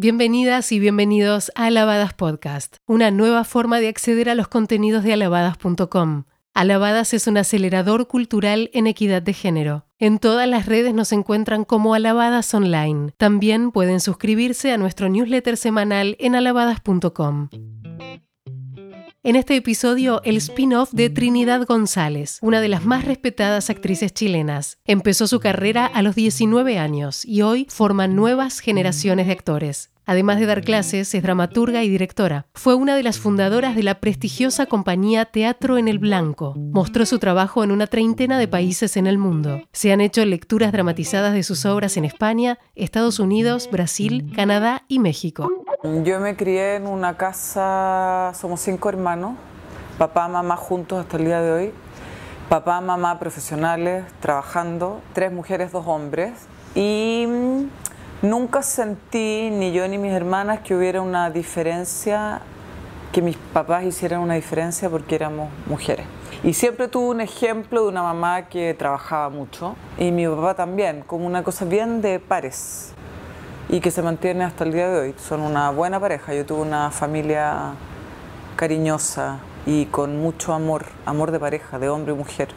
Bienvenidas y bienvenidos a Alabadas Podcast, una nueva forma de acceder a los contenidos de alabadas.com. Alabadas es un acelerador cultural en equidad de género. En todas las redes nos encuentran como Alabadas Online. También pueden suscribirse a nuestro newsletter semanal en alabadas.com. En este episodio, el spin-off de Trinidad González, una de las más respetadas actrices chilenas. Empezó su carrera a los 19 años y hoy forma nuevas generaciones de actores. Además de dar clases, es dramaturga y directora. Fue una de las fundadoras de la prestigiosa compañía Teatro en el Blanco. Mostró su trabajo en una treintena de países en el mundo. Se han hecho lecturas dramatizadas de sus obras en España, Estados Unidos, Brasil, Canadá y México. Yo me crié en una casa, somos cinco hermanos, papá, mamá juntos hasta el día de hoy. Papá, mamá profesionales, trabajando, tres mujeres, dos hombres. Y Nunca sentí, ni yo ni mis hermanas, que hubiera una diferencia, que mis papás hicieran una diferencia porque éramos mujeres. Y siempre tuve un ejemplo de una mamá que trabajaba mucho y mi papá también, como una cosa bien de pares y que se mantiene hasta el día de hoy. Son una buena pareja. Yo tuve una familia cariñosa y con mucho amor, amor de pareja, de hombre y mujer,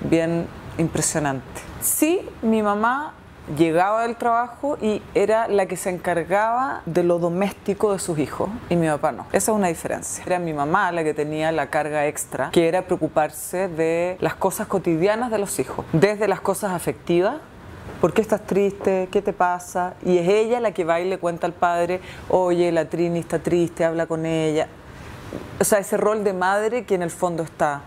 bien impresionante. Sí, mi mamá llegaba del trabajo y era la que se encargaba de lo doméstico de sus hijos y mi papá no. Esa es una diferencia. Era mi mamá la que tenía la carga extra, que era preocuparse de las cosas cotidianas de los hijos, desde las cosas afectivas ¿Por qué estás triste? ¿Qué te pasa? Y es ella la que va y le cuenta al padre, oye, la Trini está triste, habla con ella. O sea, ese rol de madre que en el fondo está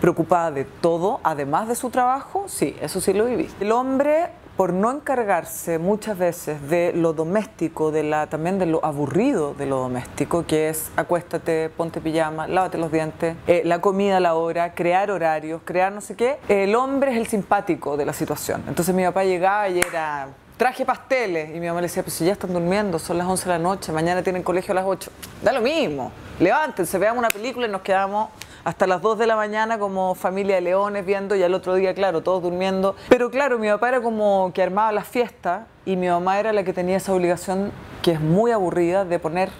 preocupada de todo, además de su trabajo, sí, eso sí lo viví. El hombre por no encargarse muchas veces de lo doméstico, de la, también de lo aburrido de lo doméstico, que es acuéstate, ponte pijama, lávate los dientes, eh, la comida a la hora, crear horarios, crear no sé qué, el hombre es el simpático de la situación. Entonces mi papá llegaba y era traje pasteles. Y mi mamá le decía, pues si ya están durmiendo, son las 11 de la noche, mañana tienen colegio a las 8. Da lo mismo. Levántense, veamos una película y nos quedamos hasta las 2 de la mañana como familia de leones viendo y al otro día, claro, todos durmiendo. Pero claro, mi papá era como que armaba las fiestas y mi mamá era la que tenía esa obligación que es muy aburrida de poner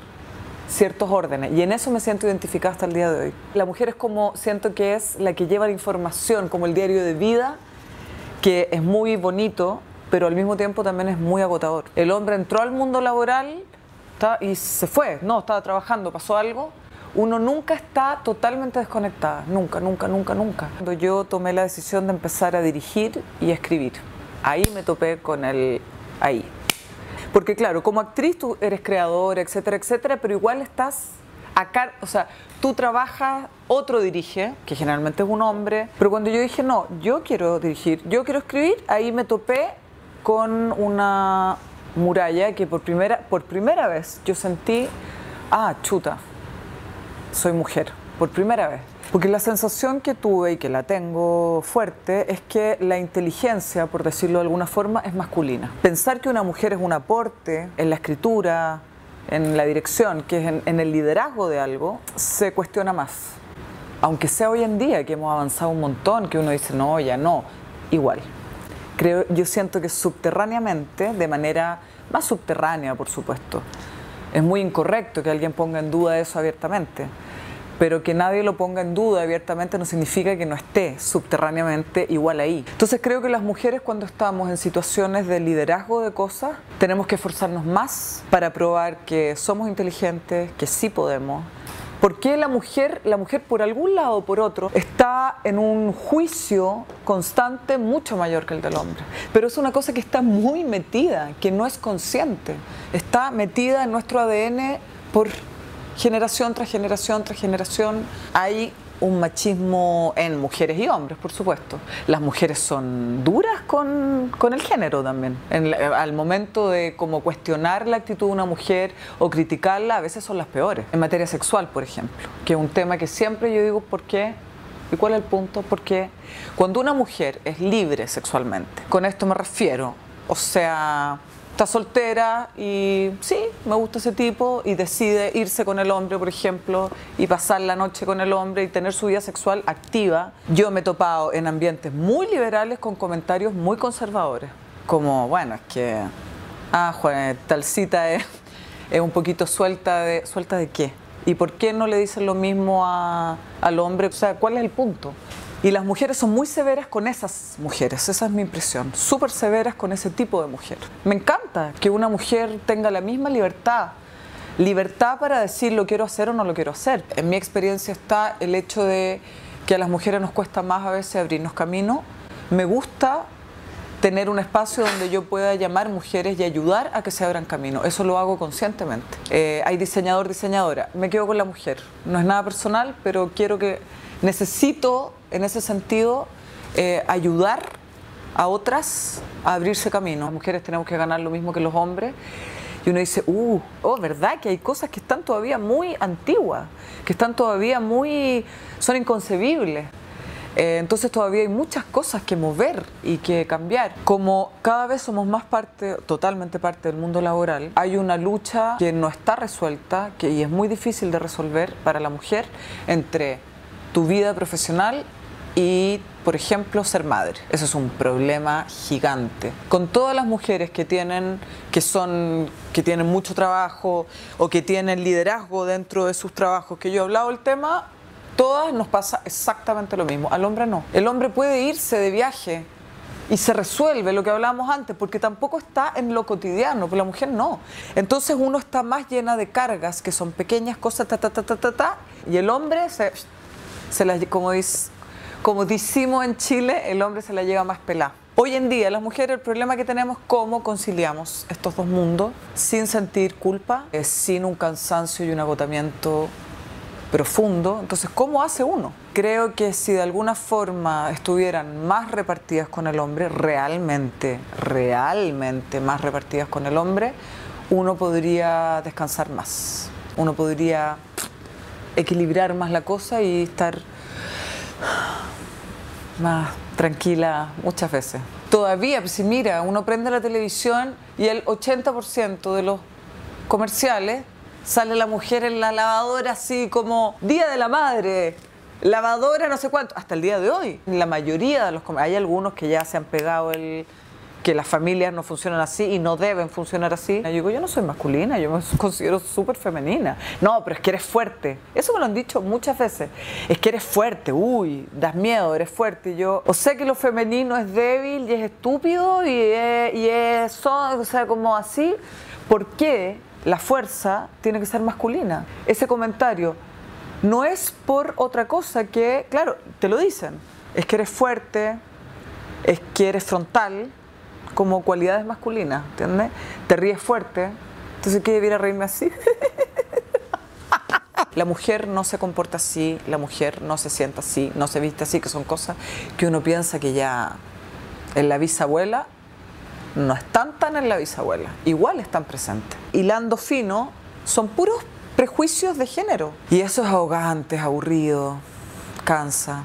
ciertos órdenes y en eso me siento identificada hasta el día de hoy. La mujer es como, siento que es la que lleva la información, como el diario de vida, que es muy bonito, pero al mismo tiempo también es muy agotador. El hombre entró al mundo laboral y se fue, no, estaba trabajando, pasó algo uno nunca está totalmente desconectada, nunca, nunca, nunca, nunca. Cuando yo tomé la decisión de empezar a dirigir y escribir, ahí me topé con el ahí. Porque claro, como actriz tú eres creadora, etcétera, etcétera, pero igual estás acá, o sea, tú trabajas, otro dirige, que generalmente es un hombre, pero cuando yo dije, no, yo quiero dirigir, yo quiero escribir, ahí me topé con una muralla que por primera, por primera vez yo sentí, ah, chuta, soy mujer, por primera vez. Porque la sensación que tuve y que la tengo fuerte es que la inteligencia, por decirlo de alguna forma, es masculina. Pensar que una mujer es un aporte en la escritura, en la dirección, que es en, el liderazgo de algo, se cuestiona más. Aunque sea hoy en día que hemos avanzado un montón, que uno dice, no, ya no, igual. Creo, yo siento que subterráneamente, de manera más subterránea, por supuesto, es muy incorrecto que alguien ponga en duda eso abiertamente pero que nadie lo ponga en duda abiertamente no significa que no esté subterráneamente igual ahí. Entonces creo que las mujeres cuando estamos en situaciones de liderazgo de cosas, tenemos que esforzarnos más para probar que somos inteligentes, que sí podemos. ¿Por qué la mujer, la mujer por algún lado o por otro, está en un juicio constante mucho mayor que el del hombre? Pero es una cosa que está muy metida, que no es consciente. Está metida en nuestro ADN por generación tras generación tras generación un machismo en mujeres y hombres, por supuesto. Las mujeres son duras con, el género también. al momento de como cuestionar la actitud de una mujer o criticarla, a veces son las peores. En materia sexual, por ejemplo, que es un tema que siempre yo digo, ¿por qué? ¿Y cuál es el punto? Porque cuando una mujer es libre sexualmente, con esto me refiero, o sea, está soltera y sí, me gusta ese tipo y decide irse con el hombre, por ejemplo, y pasar la noche con el hombre y tener su vida sexual activa. Yo me he topado en ambientes muy liberales con comentarios muy conservadores, como, bueno, es que, ah, Juan, tal cita es es un poquito suelta de, ¿suelta de qué? ¿Y por qué no le dicen lo mismo a, al hombre? O sea, ¿cuál es el punto? Y las mujeres son muy severas con esas mujeres, esa es mi impresión, súper severas con ese tipo de mujer. Me encanta que una mujer tenga la misma libertad, libertad para decir lo quiero hacer o no lo quiero hacer. En mi experiencia está el hecho de que a las mujeres nos cuesta más a veces abrirnos camino. Me gusta tener un espacio donde yo pueda llamar mujeres y ayudar a que se abran camino. Eso lo hago conscientemente. Eh, hay diseñador, diseñadora. Me quedo con la mujer. No es nada personal, pero quiero que necesito en ese sentido eh, ayudar a otras a abrirse camino. Las mujeres tenemos que ganar lo mismo que los hombres. Y uno dice, uh, oh, ¿verdad? Que hay cosas que están todavía muy antiguas, que están todavía muy, son inconcebibles. Eh, entonces todavía hay muchas cosas que mover y que cambiar. Como cada vez somos más parte, totalmente parte del mundo laboral, hay una lucha que no está resuelta que, y es muy difícil de resolver para la mujer entre tu vida profesional y, por ejemplo, ser madre. Eso es un problema gigante. Con todas las mujeres que tienen, que son, que tienen mucho trabajo o que tienen liderazgo dentro de sus trabajos, que yo he hablado del tema, todas nos pasa exactamente lo mismo. Al hombre no. El hombre puede irse de viaje y se resuelve lo que hablábamos antes, porque tampoco está en lo cotidiano, pero la mujer no. Entonces uno está más llena de cargas que son pequeñas cosas, ta, ta, ta, ta, ta, ta y el hombre se, se las, como, dice, como decimos en Chile, el hombre se la lleva más pelada. Hoy en día, las mujeres, el problema que tenemos es cómo conciliamos estos dos mundos sin sentir culpa, eh, sin un cansancio y un agotamiento profundo. Entonces, ¿cómo hace uno? Creo que si de alguna forma estuvieran más repartidas con el hombre, realmente, realmente más repartidas con el hombre, uno podría descansar más. Uno podría equilibrar más la cosa y estar más tranquila muchas veces. Todavía, pues, si mira, uno prende la televisión y el 80% de los comerciales sale la mujer en la lavadora así como Día de la Madre, lavadora no sé cuánto, hasta el día de hoy. La mayoría de los hay algunos que ya se han pegado el que las familias no funcionan así y no deben funcionar así. Yo digo, yo no soy masculina, yo me considero súper femenina. No, pero es que eres fuerte. Eso me lo han dicho muchas veces. Es que eres fuerte, uy, das miedo, eres fuerte. Y yo, o sé que lo femenino es débil y es estúpido y es, y es o sea, como así. ¿Por qué la fuerza tiene que ser masculina. Ese comentario no es por otra cosa que, claro, te lo dicen, es que eres fuerte, es que eres frontal, como cualidades masculinas, ¿entiendes? Te ríes fuerte, entonces ¿qué debiera reírme así? La mujer no se comporta así, la mujer no se sienta así, no se viste así, que son cosas que uno piensa que ya en la bisabuela no están tan en la bisabuela, igual están presentes. Hilando fino, son puros prejuicios de género. Y eso es ahogante, es aburrido, cansa,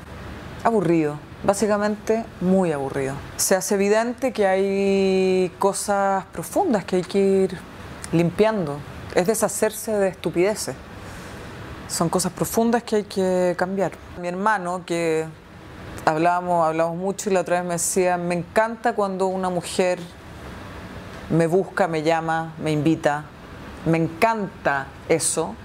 aburrido, básicamente muy aburrido. Se hace evidente que hay cosas profundas que hay que ir limpiando, es deshacerse de estupideces. Son cosas profundas que hay que cambiar. Mi hermano, que hablábamos, hablamos mucho y la otra vez me decía, me encanta cuando una mujer me busca, me llama, me invita. Me encanta eso,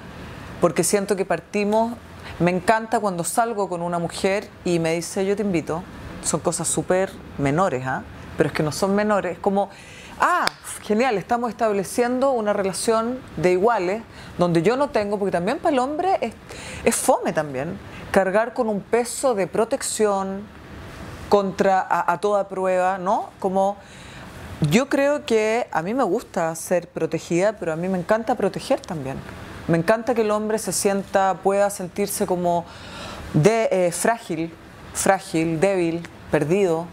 porque siento que partimos, me encanta cuando salgo con una mujer y me dice, yo te invito. Son cosas súper menores, ¿ah? pero es que no son menores, es como, ah, genial, estamos estableciendo una relación de iguales, donde yo no tengo, porque también para el hombre es, es fome también, cargar con un peso de protección contra a, a toda prueba, ¿no? Como yo creo que a mí me gusta ser protegida, pero a mí me encanta proteger también. Me encanta que el hombre se sienta, pueda sentirse como de, eh, frágil, frágil, débil, perdido.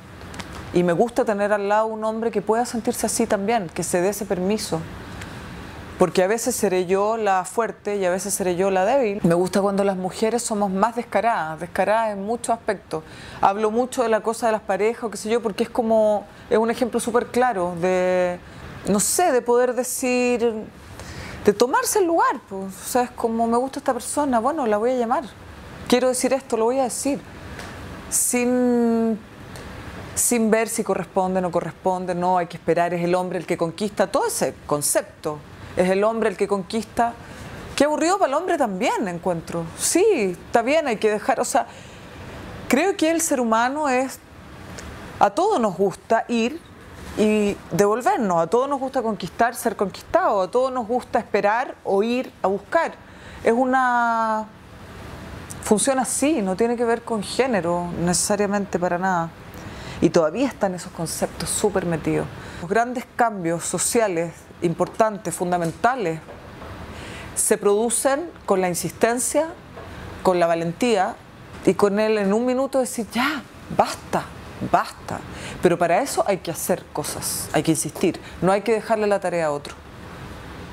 Y me gusta tener al lado un hombre que pueda sentirse así también, que se dé ese permiso. Porque a veces seré yo la fuerte y a veces seré yo la débil. Me gusta cuando las mujeres somos más descaradas, descaradas en muchos aspectos. Hablo mucho de la cosa de las parejas o qué sé yo, porque es como, es un ejemplo súper claro de, no sé, de poder decir, de tomarse el lugar. Pues. O sea, es como, me gusta esta persona, bueno, la voy a llamar. Quiero decir esto, lo voy a decir. Sin sin ver si corresponde o no corresponde, no, hay que esperar, es el hombre el que conquista, todo ese concepto es el hombre el que conquista. Qué aburrido para el hombre también, encuentro. Sí, está bien, hay que dejar, o sea, creo que el ser humano es, a todos nos gusta ir y devolvernos, a todos nos gusta conquistar, ser conquistado, a todos nos gusta esperar o ir a buscar. Es una... Funciona así, no tiene que ver con género necesariamente para nada. Y todavía están esos conceptos súper metidos. Los grandes cambios sociales importantes, fundamentales, se producen con la insistencia, con la valentía y con él en un minuto decir, ya, basta, basta. Pero para eso hay que hacer cosas, hay que insistir, no hay que dejarle la tarea a otro.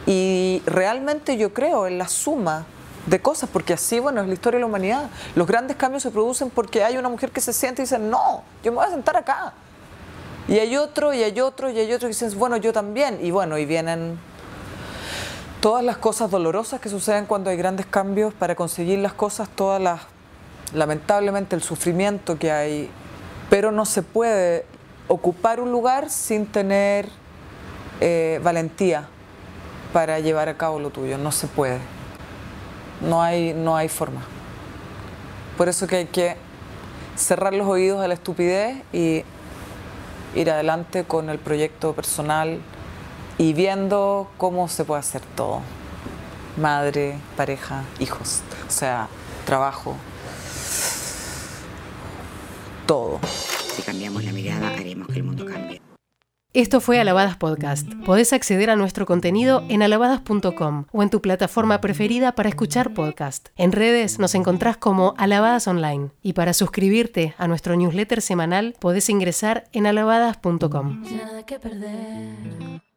Y realmente yo creo en la suma de cosas, porque así, bueno, es la historia de la humanidad. Los grandes cambios se producen porque hay una mujer que se siente y dice, no, yo me voy a sentar acá. Y hay otro, y hay otro, y hay otro que dicen, bueno, yo también. Y bueno, y vienen todas las cosas dolorosas que suceden cuando hay grandes cambios para conseguir las cosas, todas las, lamentablemente, el sufrimiento que hay. Pero no se puede ocupar un lugar sin tener eh, valentía para llevar a cabo lo tuyo. No se puede. No hay, no hay forma. Por eso que hay que cerrar los oídos a la estupidez y ir adelante con el proyecto personal y viendo cómo se puede hacer todo. Madre, pareja, hijos, o sea, trabajo, todo. Si cambiamos la mirada, haremos que el mundo cambie. Esto fue Alabadas Podcast. Podés acceder a nuestro contenido en alabadas.com o en tu plataforma preferida para escuchar podcast. En redes nos encontrás como Alabadas Online y para suscribirte a nuestro newsletter semanal podés ingresar en alabadas.com. Nada que perder.